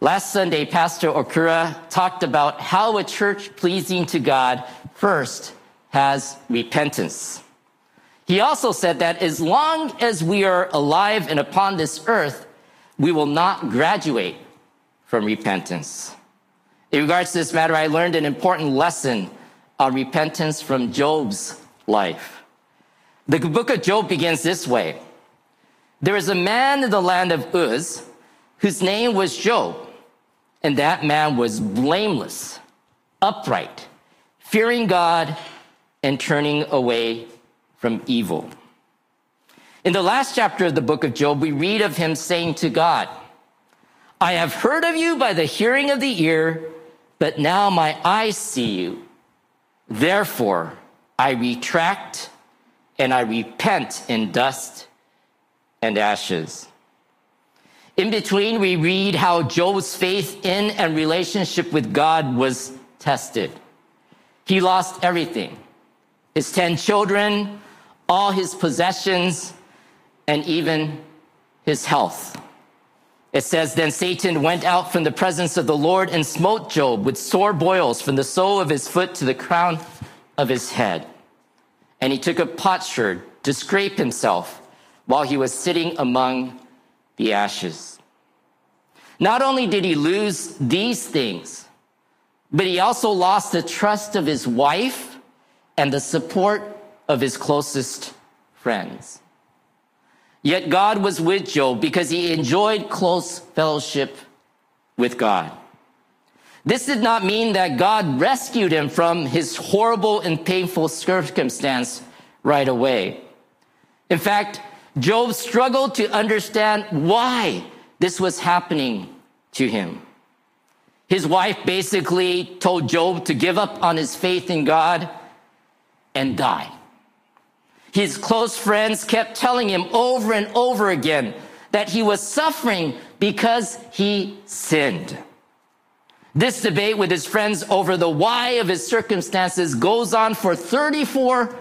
Last Sunday, Pastor Okura talked about how a church pleasing to God first has repentance. He also said that as long as we are alive and upon this earth, we will not graduate from repentance. In regards to this matter, I learned an important lesson on repentance from Job's life. The book of Job begins this way. There is a man in the land of Uz whose name was Job, and that man was blameless, upright, fearing God, and turning away from evil. In the last chapter of the book of Job, we read of him saying to God, I have heard of you by the hearing of the ear, but now my eyes see you. Therefore, I retract and I repent in dust and ashes. In between, we read how Job's faith in and relationship with God was tested. He lost everything his 10 children, all his possessions, and even his health. It says, Then Satan went out from the presence of the Lord and smote Job with sore boils from the sole of his foot to the crown of his head. And he took a potsherd to scrape himself while he was sitting among the ashes. Not only did he lose these things, but he also lost the trust of his wife and the support of his closest friends. Yet God was with Job because he enjoyed close fellowship with God. This did not mean that God rescued him from his horrible and painful circumstance right away. In fact, Job struggled to understand why this was happening to him. His wife basically told Job to give up on his faith in God and die. His close friends kept telling him over and over again that he was suffering because he sinned. This debate with his friends over the why of his circumstances goes on for 34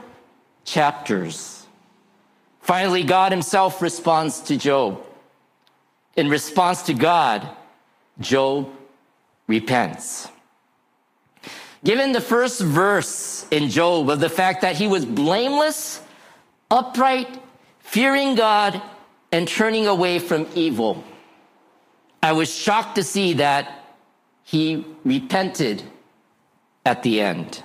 chapters. Finally, God himself responds to Job. In response to God, Job repents. Given the first verse in Job of the fact that he was blameless, upright, fearing God, and turning away from evil, I was shocked to see that he repented at the end.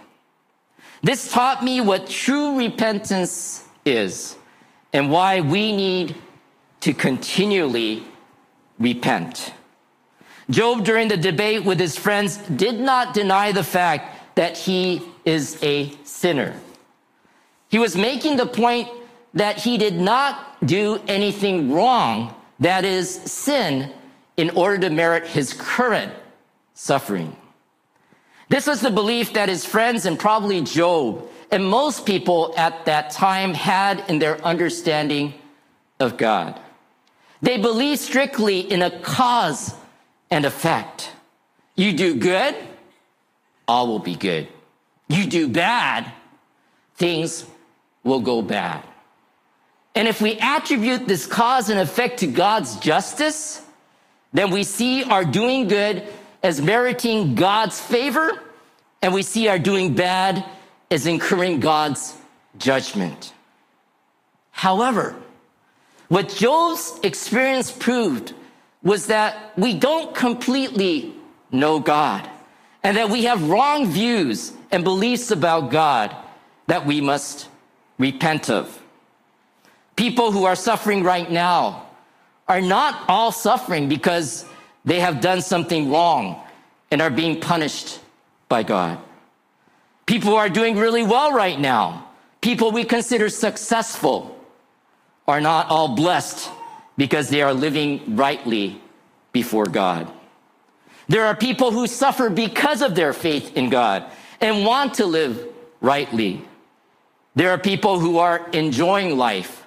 This taught me what true repentance is and why we need to continually repent. Job, during the debate with his friends, did not deny the fact that he is a sinner. He was making the point that he did not do anything wrong, that is, sin, in order to merit his current suffering. This was the belief that his friends and probably Job and most people at that time had in their understanding of God. They believed strictly in a cause and effect. You do good, all will be good. You do bad, things will go bad. And if we attribute this cause and effect to God's justice, then we see our doing good as meriting God's favor, and we see our doing bad as incurring God's judgment. However, what Job's experience proved was that we don't completely know God and that we have wrong views and beliefs about God that we must repent of. People who are suffering right now are not all suffering because they have done something wrong and are being punished by God. People who are doing really well right now, people we consider successful, are not all blessed because they are living rightly before God. There are people who suffer because of their faith in God and want to live rightly. There are people who are enjoying life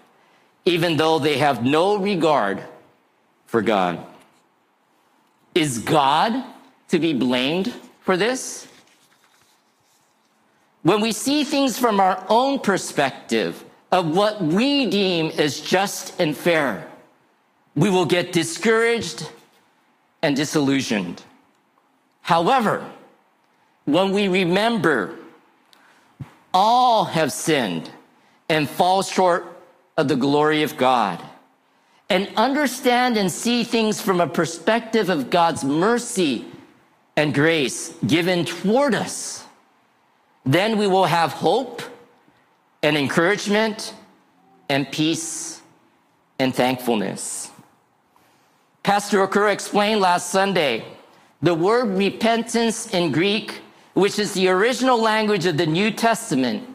even though they have no regard for God. Is God to be blamed for this? When we see things from our own perspective of what we deem as just and fair, we will get discouraged and disillusioned. However, when we remember all have sinned and fall short of the glory of God, and understand and see things from a perspective of God's mercy and grace given toward us, then we will have hope and encouragement and peace and thankfulness. Pastor Okura explained last Sunday the word repentance in Greek, which is the original language of the New Testament,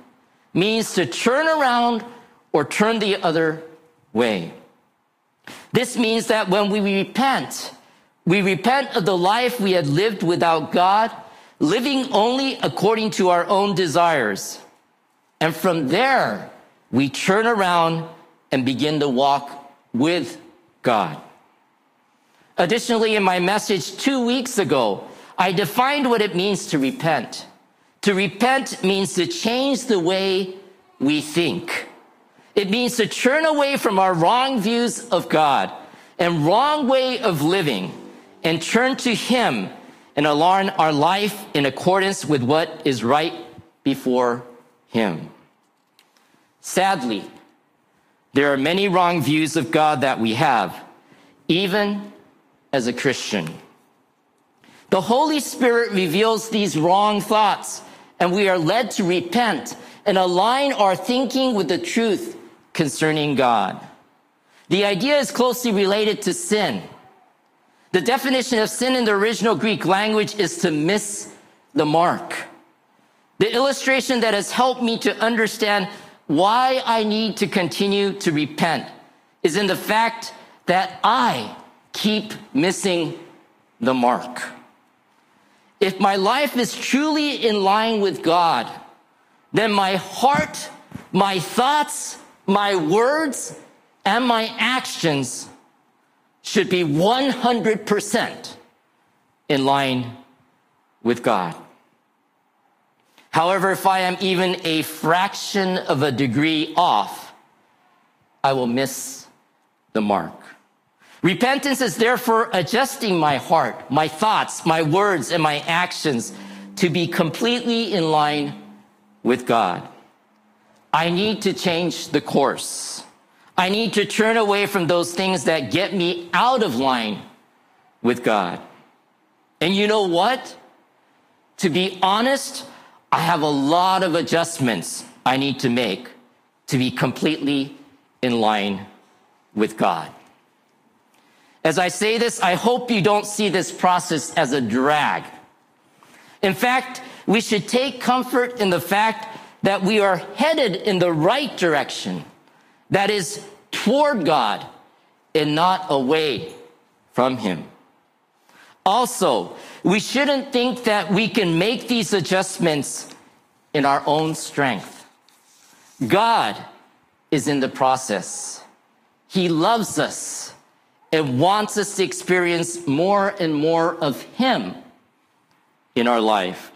means to turn around or turn the other way. This means that when we repent, we repent of the life we had lived without God, living only according to our own desires. And from there, we turn around and begin to walk with God. Additionally, in my message two weeks ago, I defined what it means to repent. To repent means to change the way we think. It means to turn away from our wrong views of God and wrong way of living and turn to Him and align our life in accordance with what is right before Him. Sadly, there are many wrong views of God that we have, even as a Christian. The Holy Spirit reveals these wrong thoughts, and we are led to repent and align our thinking with the truth concerning God. The idea is closely related to sin. The definition of sin in the original Greek language is to miss the mark. The illustration that has helped me to understand why I need to continue to repent is in the fact that I keep missing the mark. If my life is truly in line with God, then my heart, my thoughts, my words, and my actions should be 100% in line with God. However, if I am even a fraction of a degree off, I will miss the mark. Repentance is therefore adjusting my heart, my thoughts, my words, and my actions to be completely in line with God. I need to change the course. I need to turn away from those things that get me out of line with God. And you know what? To be honest, I have a lot of adjustments I need to make to be completely in line with God. As I say this, I hope you don't see this process as a drag. In fact, we should take comfort in the fact that we are headed in the right direction. That is toward God and not away from Him. Also, we shouldn't think that we can make these adjustments in our own strength. God is in the process. He loves us and wants us to experience more and more of Him in our life.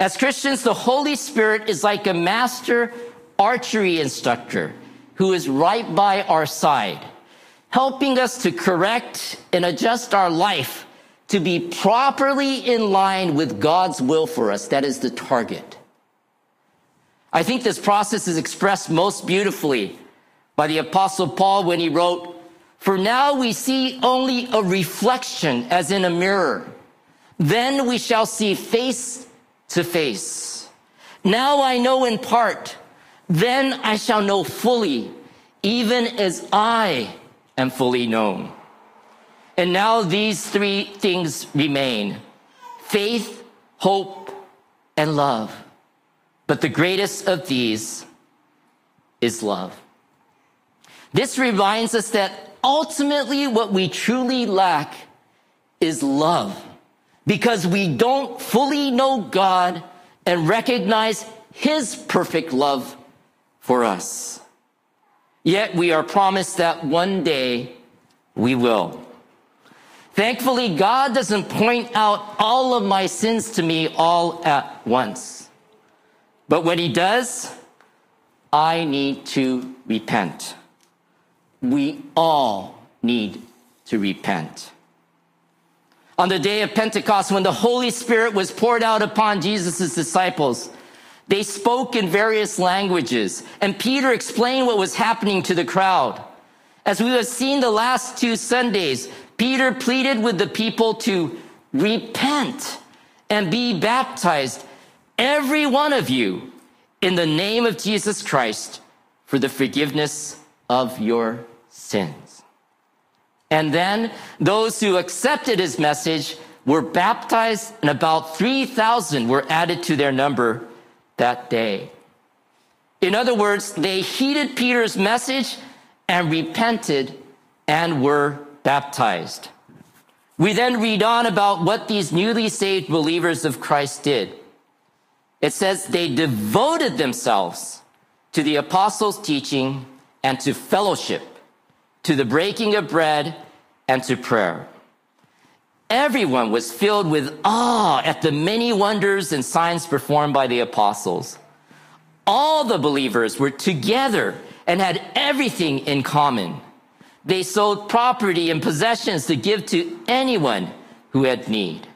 As Christians, the Holy Spirit is like a master archery instructor who is right by our side, helping us to correct and adjust our life to be properly in line with God's will for us. That is the target. I think this process is expressed most beautifully by the apostle Paul when he wrote, for now we see only a reflection as in a mirror. Then we shall see face to face. Now I know in part then I shall know fully, even as I am fully known. And now these three things remain faith, hope, and love. But the greatest of these is love. This reminds us that ultimately what we truly lack is love because we don't fully know God and recognize his perfect love for us. Yet we are promised that one day we will. Thankfully, God doesn't point out all of my sins to me all at once. But when he does, I need to repent. We all need to repent. On the day of Pentecost, when the Holy Spirit was poured out upon Jesus' disciples, they spoke in various languages, and Peter explained what was happening to the crowd. As we have seen the last two Sundays, Peter pleaded with the people to repent and be baptized, every one of you, in the name of Jesus Christ for the forgiveness of your sins. And then those who accepted his message were baptized, and about 3,000 were added to their number that day. In other words, they heeded Peter's message and repented and were baptized. We then read on about what these newly saved believers of Christ did. It says they devoted themselves to the apostles' teaching and to fellowship, to the breaking of bread and to prayer. Everyone was filled with awe at the many wonders and signs performed by the apostles. All the believers were together and had everything in common. They sold property and possessions to give to anyone who had need.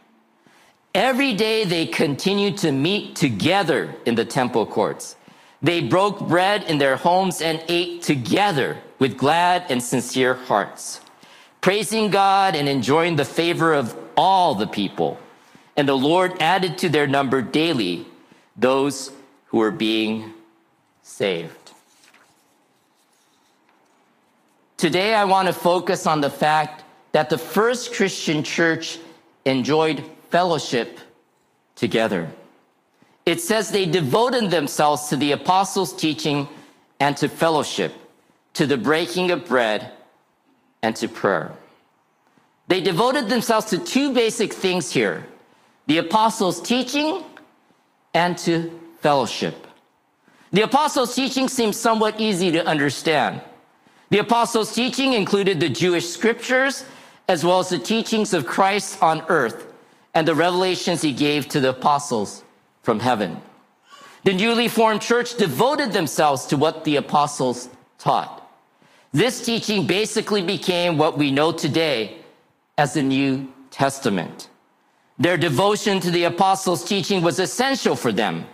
Every day they continued to meet together in the temple courts. They broke bread in their homes and ate together with glad and sincere hearts, praising God and enjoying the favor of all the people. And the Lord added to their number daily those who were being saved. Today, I want to focus on the fact that the first Christian church enjoyed fellowship together. It says they devoted themselves to the apostles' teaching and to fellowship, to the breaking of bread and to prayer. They devoted themselves to two basic things here the apostles' teaching and to fellowship. The apostles' teaching seems somewhat easy to understand. The apostles' teaching included the Jewish scriptures, as well as the teachings of Christ on earth and the revelations he gave to the apostles from heaven. The newly formed church devoted themselves to what the apostles taught. This teaching basically became what we know today as the New Testament. Their devotion to the apostles' teaching was essential for them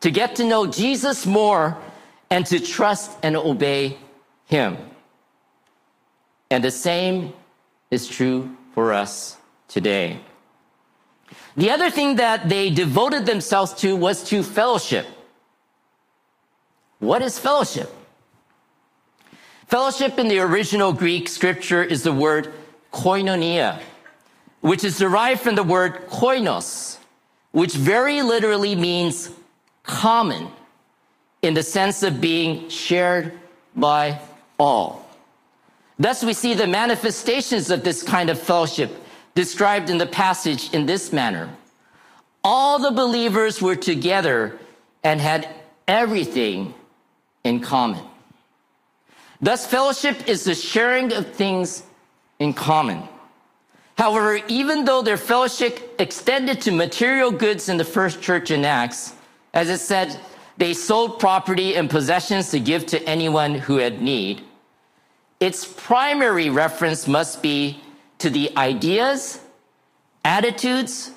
to get to know Jesus more and to trust and obey him. And the same is true for us today. The other thing that they devoted themselves to was to fellowship. What is fellowship? Fellowship in the original Greek scripture is the word koinonia, which is derived from the word koinos, which very literally means common in the sense of being shared by all. Thus, we see the manifestations of this kind of fellowship described in the passage in this manner. All the believers were together and had everything in common. Thus, fellowship is the sharing of things in common. However, even though their fellowship extended to material goods in the first church in Acts, as it said, they sold property and possessions to give to anyone who had need its primary reference must be to the ideas, attitudes,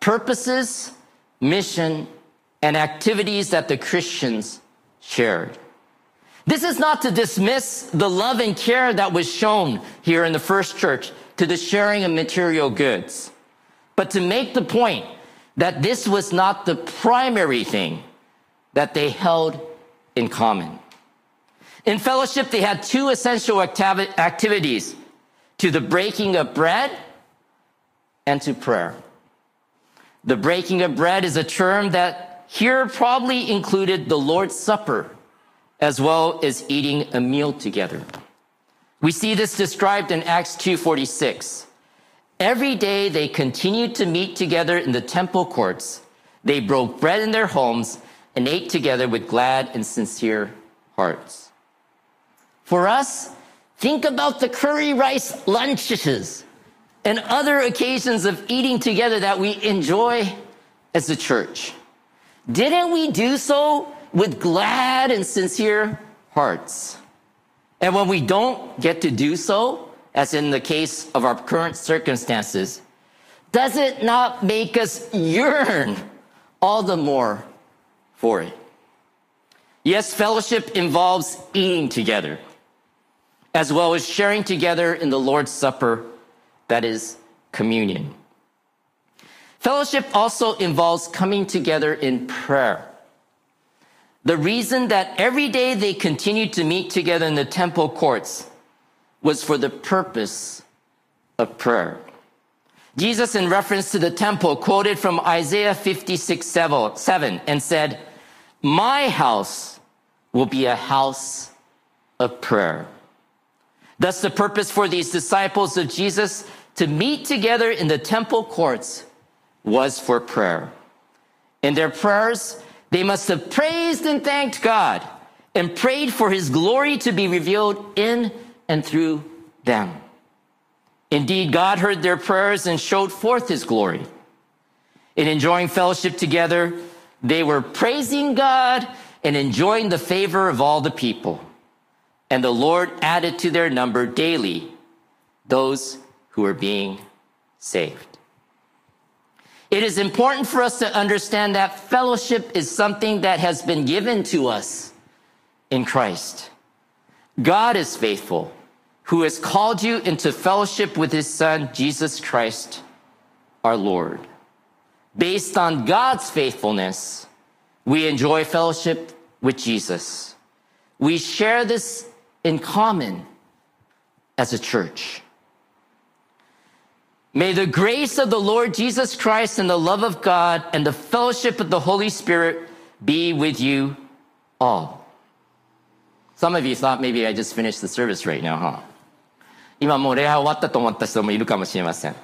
purposes, mission, and activities that the Christians shared. This is not to dismiss the love and care that was shown here in the first church to the sharing of material goods, but to make the point that this was not the primary thing that they held in common. In fellowship, they had two essential activi- activities to the breaking of bread and to prayer. The breaking of bread is a term that here probably included the Lord's Supper as well as eating a meal together. We see this described in Acts 2:46. Every day they continued to meet together in the temple courts. They broke bread in their homes and ate together with glad and sincere hearts. For us, think about the curry rice lunches and other occasions of eating together that we enjoy as a church. Didn't we do so with glad and sincere hearts? And when we don't get to do so, as in the case of our current circumstances, does it not make us yearn all the more for it? Yes, fellowship involves eating together, as well as sharing together in the Lord's Supper, that is communion. Fellowship also involves coming together in prayer. The reason that every day they continued to meet together in the temple courts was for the purpose of prayer. Jesus, in reference to the temple, quoted from Isaiah 56 7 and said, My house will be a house of prayer. Thus, the purpose for these disciples of Jesus to meet together in the temple courts was for prayer. In their prayers, they must have praised and thanked God and prayed for his glory to be revealed in and through them. Indeed, God heard their prayers and showed forth his glory. In enjoying fellowship together, they were praising God and enjoying the favor of all the people. And the Lord added to their number daily those who were being saved. It is important for us to understand that fellowship is something that has been given to us in Christ. God is faithful who has called you into fellowship with his son, Jesus Christ, our Lord. Based on God's faithfulness, we enjoy fellowship with Jesus. We share this in common as a church. May the grace of the Lord Jesus Christ and the love of God and the fellowship of the Holy Spirit be with you all. Some of you thought maybe I just finished the service right now, huh? 今もう礼拝終わったと思った人もいるかもしれません。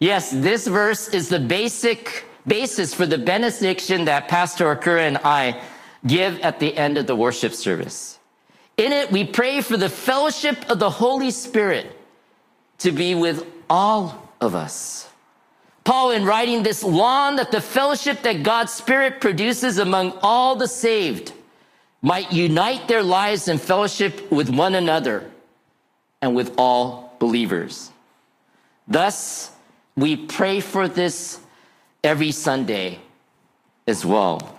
Yes, this verse is the basic basis for the benediction that Pastor Okura and I give at the end of the worship service. In it, we pray for the fellowship of the Holy Spirit to be with all of us. Paul, in writing this, longed that the fellowship that God's Spirit produces among all the saved might unite their lives in fellowship with one another and with all believers. Thus, we pray for this every Sunday as well.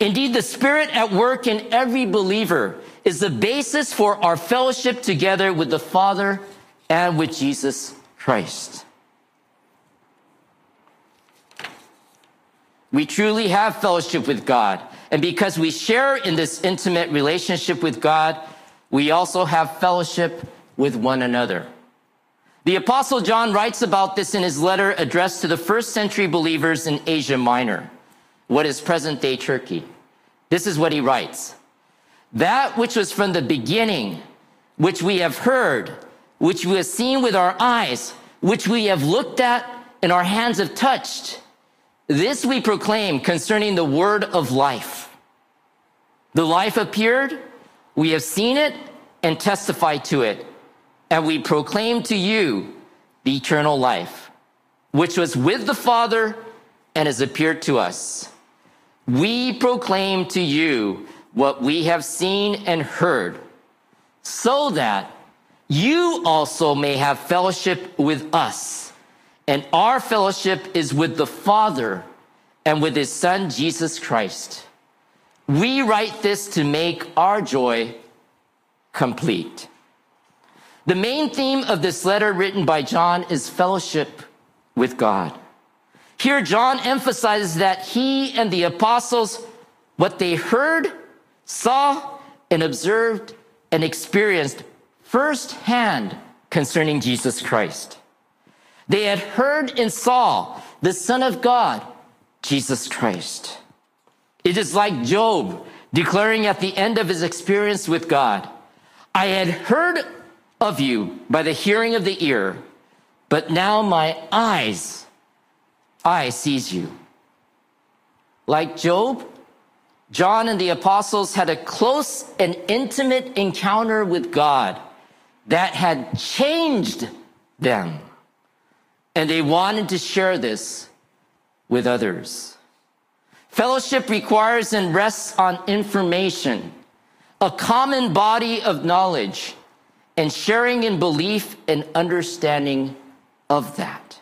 Indeed, the Spirit at work in every believer is the basis for our fellowship together with the Father and with Jesus Christ. We truly have fellowship with God. And because we share in this intimate relationship with God, we also have fellowship with one another. The apostle John writes about this in his letter addressed to the first century believers in Asia Minor, what is present day Turkey. This is what he writes. That which was from the beginning, which we have heard, which we have seen with our eyes, which we have looked at and our hands have touched. This we proclaim concerning the word of life. The life appeared, we have seen it and testified to it and we proclaim to you the eternal life, which was with the Father and has appeared to us. We proclaim to you what we have seen and heard, so that you also may have fellowship with us. And our fellowship is with the Father and with his Son, Jesus Christ. We write this to make our joy complete. The main theme of this letter written by John is fellowship with God. Here, John emphasizes that he and the apostles, what they heard, saw, and observed and experienced firsthand concerning Jesus Christ. They had heard and saw the Son of God, Jesus Christ. It is like Job declaring at the end of his experience with God, I had heard of you by the hearing of the ear, but now my eyes, I sees you. Like Job, John and the apostles had a close and intimate encounter with God that had changed them. And they wanted to share this with others. Fellowship requires and rests on information, a common body of knowledge and sharing in belief and understanding of that.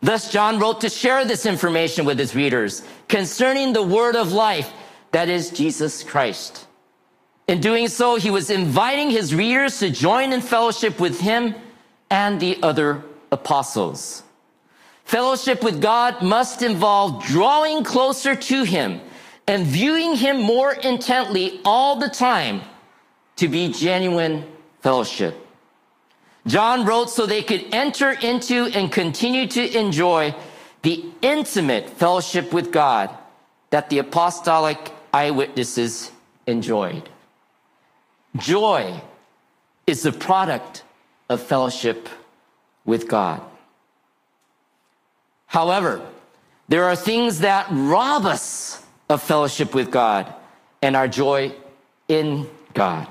Thus, John wrote to share this information with his readers concerning the word of life, that is Jesus Christ. In doing so, he was inviting his readers to join in fellowship with him and the other apostles. Fellowship with God must involve drawing closer to him and viewing him more intently all the time to be genuine fellowship. John wrote so they could enter into and continue to enjoy the intimate fellowship with God that the apostolic eyewitnesses enjoyed. Joy is the product of fellowship with God. However, there are things that rob us of fellowship with God and our joy in God.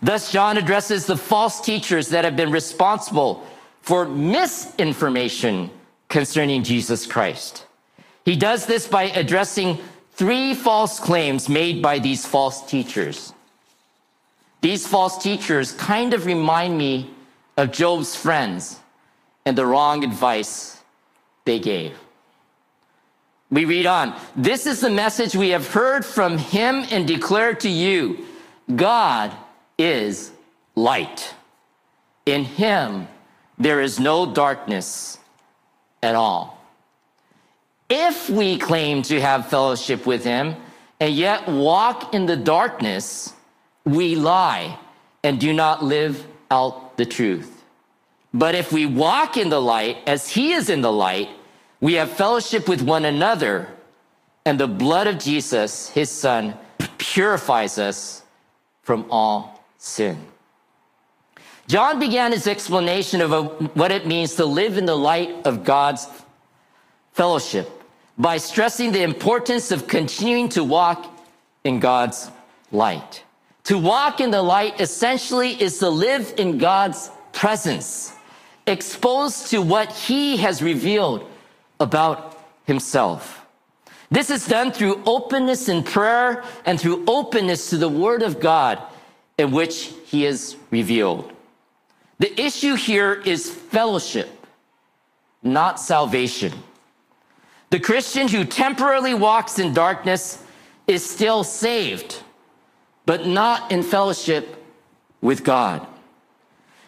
Thus, John addresses the false teachers that have been responsible for misinformation concerning Jesus Christ. He does this by addressing three false claims made by these false teachers. These false teachers kind of remind me of Job's friends and the wrong advice they gave. We read on. This is the message we have heard from him and declared to you. God is light. In him, there is no darkness at all. If we claim to have fellowship with him and yet walk in the darkness, we lie and do not live out the truth. But if we walk in the light as he is in the light, we have fellowship with one another, and the blood of Jesus, his son, purifies us from all sin. John began his explanation of what it means to live in the light of God's fellowship by stressing the importance of continuing to walk in God's light. To walk in the light essentially is to live in God's presence, exposed to what he has revealed about himself. This is done through openness in prayer and through openness to the word of God in which he is revealed. The issue here is fellowship, not salvation. The Christian who temporarily walks in darkness is still saved, but not in fellowship with God.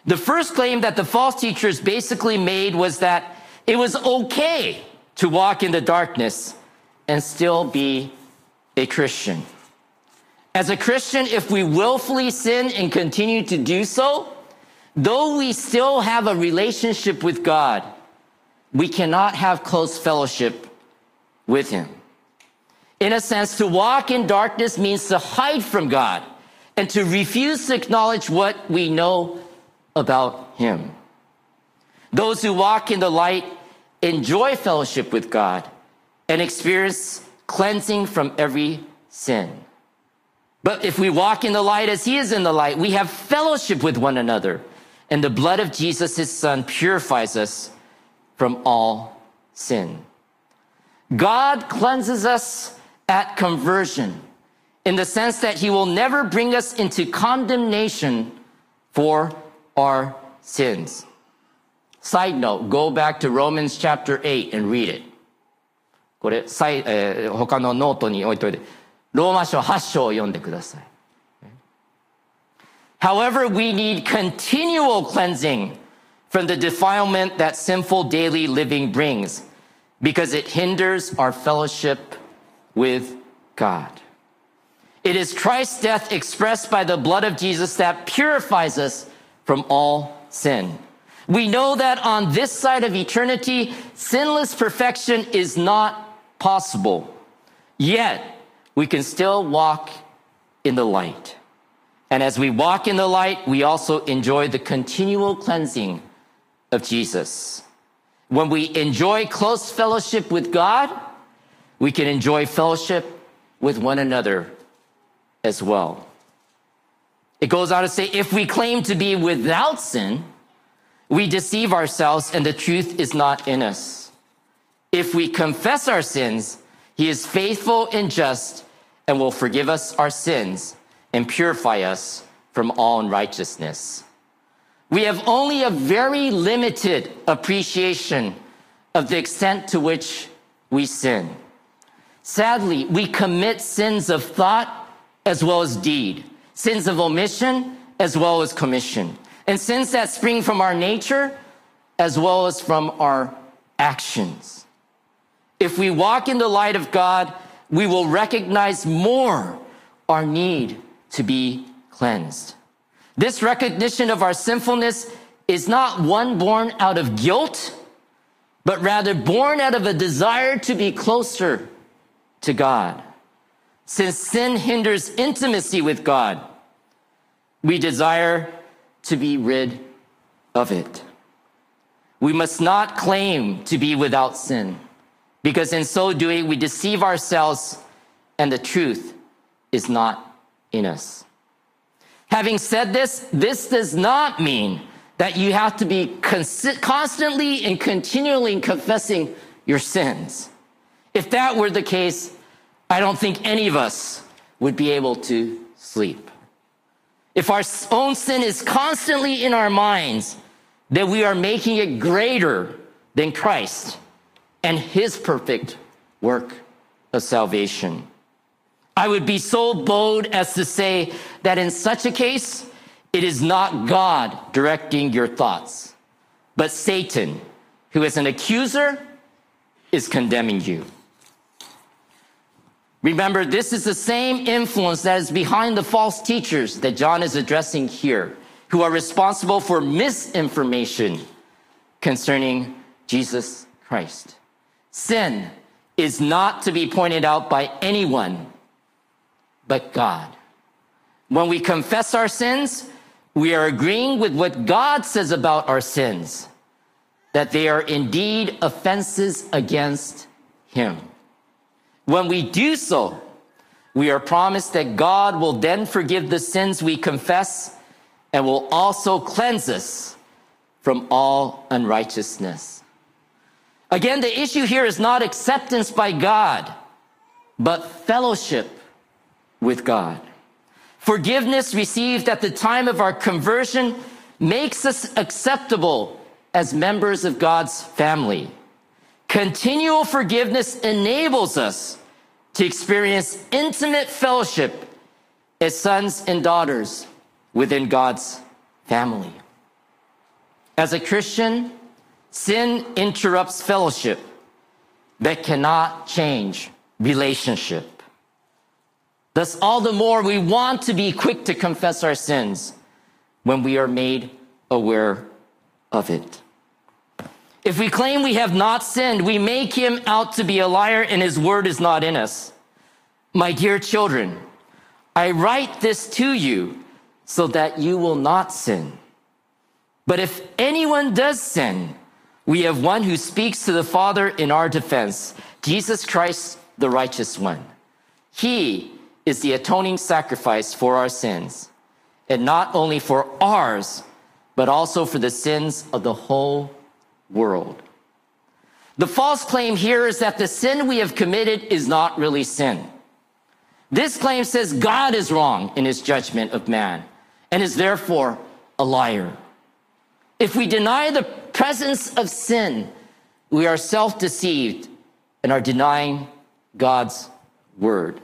The first claim that the false teachers basically made was that it was okay to walk in the darkness and still be a Christian. As a Christian, if we willfully sin and continue to do so, though we still have a relationship with God, we cannot have close fellowship with Him. In a sense, to walk in darkness means to hide from God and to refuse to acknowledge what we know about Him. Those who walk in the light enjoy fellowship with God, and experience cleansing from every sin. But if we walk in the light as he is in the light, we have fellowship with one another, and the blood of Jesus, his son, purifies us from all sin. God cleanses us at conversion in the sense that he will never bring us into condemnation for our sins. Side note, go back to Romans chapter 8 and read it. これ、えー、他のノートに置いといて、ローマ書8章を読んでください。However, we need continual cleansing from the defilement that sinful daily living brings because it hinders our fellowship with God. It is Christ's death expressed by the blood of Jesus that purifies us from all sin. We know that on this side of eternity, sinless perfection is not possible. Yet, we can still walk in the light. And as we walk in the light, we also enjoy the continual cleansing of Jesus. When we enjoy close fellowship with God, we can enjoy fellowship with one another as well. It goes on to say, if we claim to be without sin, we deceive ourselves and the truth is not in us. If we confess our sins, he is faithful and just and will forgive us our sins and purify us from all unrighteousness. We have only a very limited appreciation of the extent to which we sin. Sadly, we commit sins of thought as well as deed, sins of omission as well as commission, and sins that spring from our nature as well as from our actions. If we walk in the light of God, we will recognize more our need to be cleansed. This recognition of our sinfulness is not one born out of guilt, but rather born out of a desire to be closer to God. Since sin hinders intimacy with God, we desire to be rid of it. We must not claim to be without sin, because in so doing, we deceive ourselves and the truth is not in us. Having said this, this does not mean that you have to be constantly and continually confessing your sins. If that were the case, I don't think any of us would be able to sleep. If our own sin is constantly in our minds, then we are making it greater than Christ and his perfect work of salvation. I would be so bold as to say that in such a case, it is not God directing your thoughts, but Satan, who is an accuser, is condemning you. Remember, this is the same influence that is behind the false teachers that John is addressing here, who are responsible for misinformation concerning Jesus Christ. Sin is not to be pointed out by anyone but God. When we confess our sins, we are agreeing with what God says about our sins, that they are indeed offenses against Him. When we do so, we are promised that God will then forgive the sins we confess and will also cleanse us from all unrighteousness. Again, the issue here is not acceptance by God, but fellowship with God. Forgiveness received at the time of our conversion makes us acceptable as members of God's family. Continual forgiveness enables us to experience intimate fellowship as sons and daughters within God's family. As a Christian, sin interrupts fellowship that cannot change relationship. Thus, all the more we want to be quick to confess our sins when we are made aware of it. If we claim we have not sinned, we make him out to be a liar and his word is not in us. My dear children, I write this to you so that you will not sin. But if anyone does sin, we have one who speaks to the Father in our defense, Jesus Christ, the righteous one. He is the atoning sacrifice for our sins, and not only for ours, but also for the sins of the whole world. The false claim here is that the sin we have committed is not really sin. This claim says God is wrong in his judgment of man and is therefore a liar. If we deny the presence of sin, we are self deceived and are denying God's word.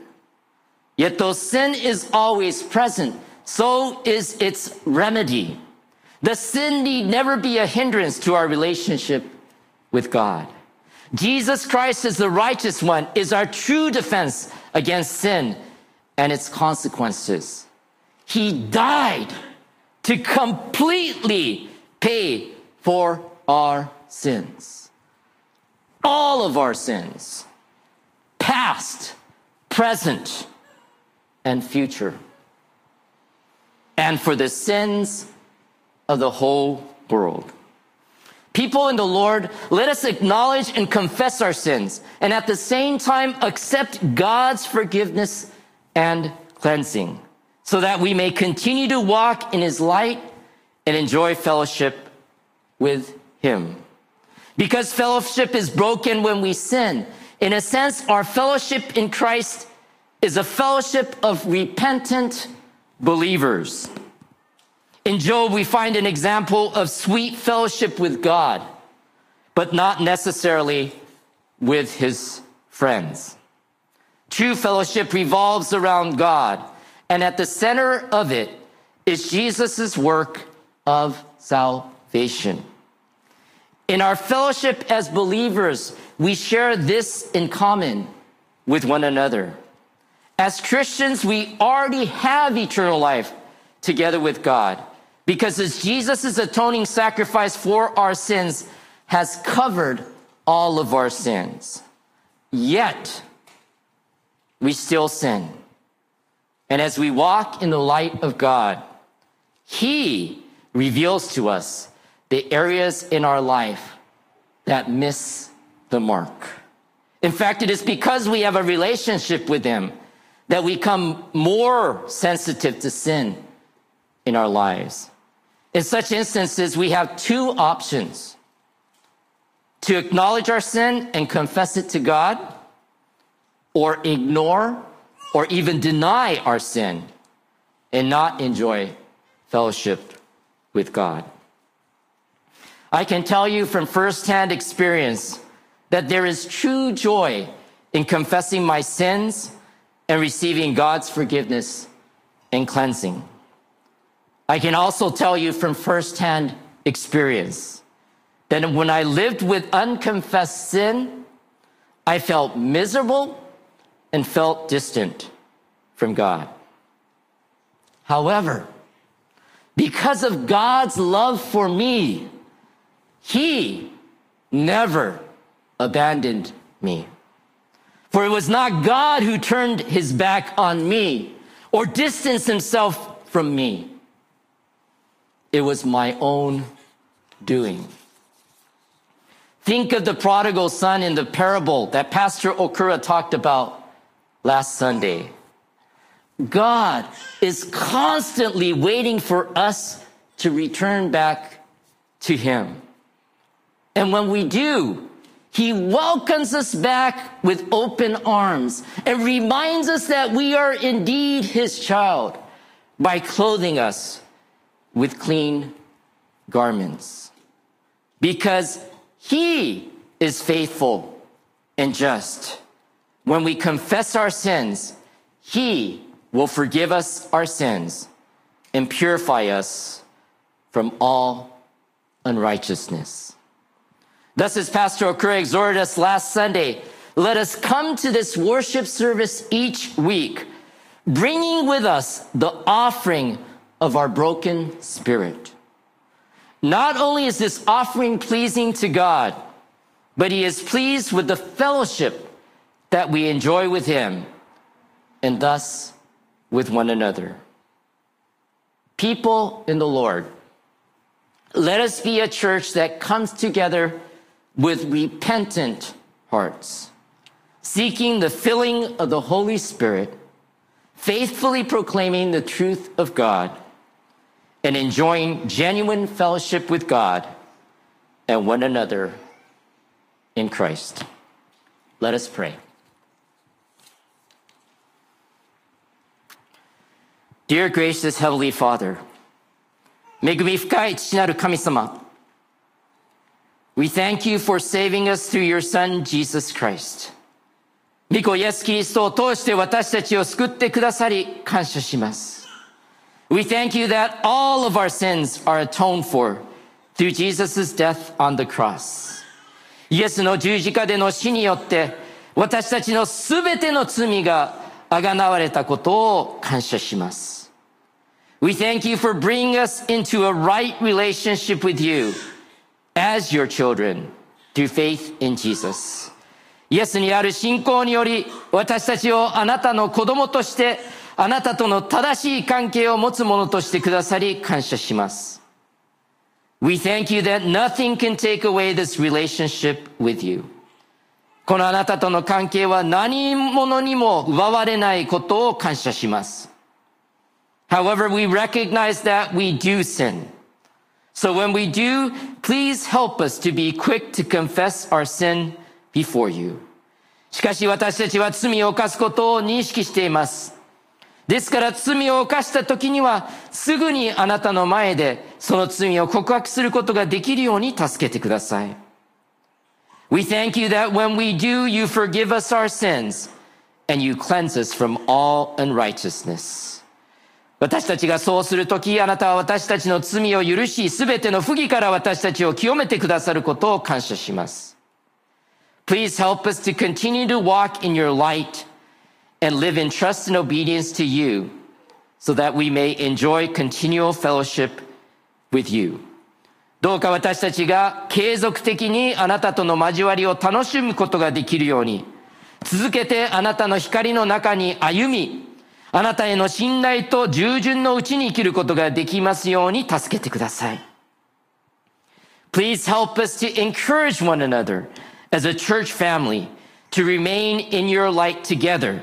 Yet though sin is always present, so is its remedy. The sin need never be a hindrance to our relationship with God. Jesus Christ is the righteous one, is our true defense against sin and its consequences. He died to completely pay for our sins. All of our sins, past, present, and future, and for the sins of the whole world. People in the Lord, let us acknowledge and confess our sins, and at the same time accept God's forgiveness and cleansing, so that we may continue to walk in His light and enjoy fellowship with Him. Because fellowship is broken when we sin. In a sense, our fellowship in Christ is a fellowship of repentant believers. In Job, we find an example of sweet fellowship with God. but not necessarily with his friends. True fellowship revolves around God, and at the center of it is Jesus' work of salvation. In our fellowship as believers, we share this in common with one another. As Christians, we already have eternal life together with God because as Jesus' atoning sacrifice for our sins has covered all of our sins. Yet, we still sin. And as we walk in the light of God, He reveals to us the areas in our life that miss the mark. In fact, it is because we have a relationship with Him that we become more sensitive to sin in our lives. In such instances, we have two options to acknowledge our sin and confess it to God, or ignore or even deny our sin and not enjoy fellowship with God. I can tell you from firsthand experience that there is true joy in confessing my sins and receiving God's forgiveness and cleansing. I can also tell you from firsthand experience that when I lived with unconfessed sin, I felt miserable and felt distant from God. However, because of God's love for me, He never abandoned me. For it was not God who turned his back on me or distanced himself from me. It was my own doing. Think of the prodigal son in the parable that Pastor Okura talked about last Sunday. God is constantly waiting for us to return back to him. And when we do, he welcomes us back with open arms and reminds us that we are indeed his child by clothing us with clean garments. Because he is faithful and just. When we confess our sins, he will forgive us our sins and purify us from all unrighteousness. Thus, as Pastor Okura exhorted us last Sunday, let us come to this worship service each week, bringing with us the offering of our broken spirit. Not only is this offering pleasing to God, but he is pleased with the fellowship that we enjoy with him and thus with one another. People in the Lord, let us be a church that comes together with repentant hearts, seeking the filling of the Holy Spirit, faithfully proclaiming the truth of God, and enjoying genuine fellowship with God and one another in Christ. Let us pray. Dear gracious Heavenly Father, 恵み深い父なる神様、we thank you for saving us through your son, Jesus Christ. 御子イエス・キリストを通して私たちを救ってくださり感謝します。 We thank you that all of our sins are atoned for through Jesus' death on the cross. イエスの十字架での死によって私たちのすべての罪があがなわれたことを感謝します。We thank you for bringing us into a right relationship with you as your children through faith in Jesus. イエスにある信仰により、私たちをあなたの子供として、 あなたとの正しい関係を持つ者としてくださり感謝します。We thank you that nothing can take away this relationship with you. このあなたとの関係は何者にも奪われないことを感謝します。However, we recognize that we do sin. So when we do, please help us to be quick to confess our sin before you. しかし私たちは罪を犯すことを認識しています。ですから罪を犯した時にはすぐにあなたの前でその罪を告白することができるように助けてください。We thank you that when we do, you forgive us our sins and you cleanse us from all unrighteousness. 私たちがそうするとき、あなたは私たちの罪を許し、すべての不義から私たちを清めてくださることを感謝します。Please help us to continue to walk in your light and live in trust and obedience to you so that we may enjoy continual fellowship with you. どうか私たちが継続的にあなたとの交わりを楽しむことができるように、続けてあなたの光の中に歩み、あなたへの信頼と従順のうちに生きることができますように助けてください。Please help us to encourage one another as a church family to remain in your light together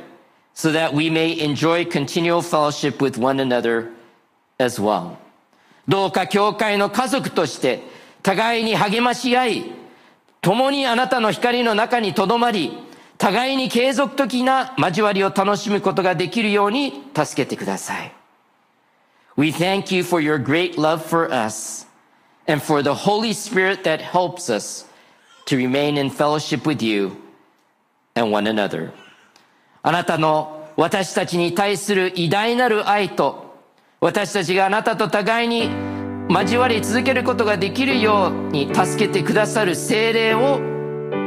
so that we may enjoy continual fellowship with one another as well. どうか教会の家族として互いに励まし合い、共にあなたの光の中に留まり、互いに継続的な交わりを楽しむことができるように助けてください。We thank you for your great love for us and for the Holy Spirit that helps us to remain in fellowship with you and one another. あなたの私たちに対する偉大なる愛と私たちがあなたと互いに交わり続けることができるように助けてくださる精霊を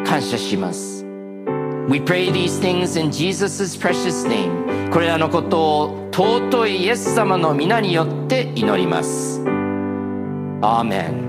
感謝します。We pray these things in Jesus' precious name. これらのことを尊いイエス様の皆によって祈ります。アーメン。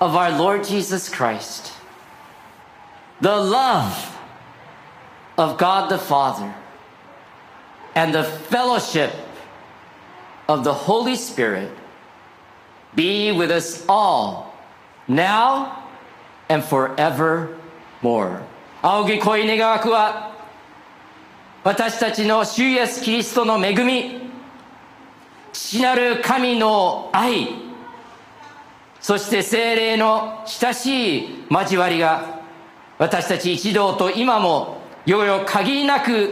of our Lord Jesus Christ, the love of God the Father, and the fellowship of the Holy Spirit be with us all, now and forevermore. 仰ぎ恋願わくは、私たちの主イエスキリストの恵み、父なる神の愛、 そして精霊の親しい交わりが私たち一同と今もよよ限りなく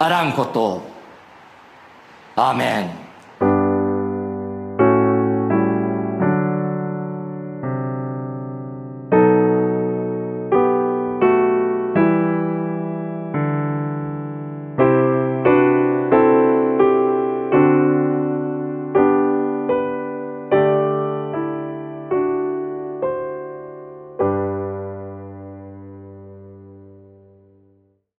あらんことを。アーメン。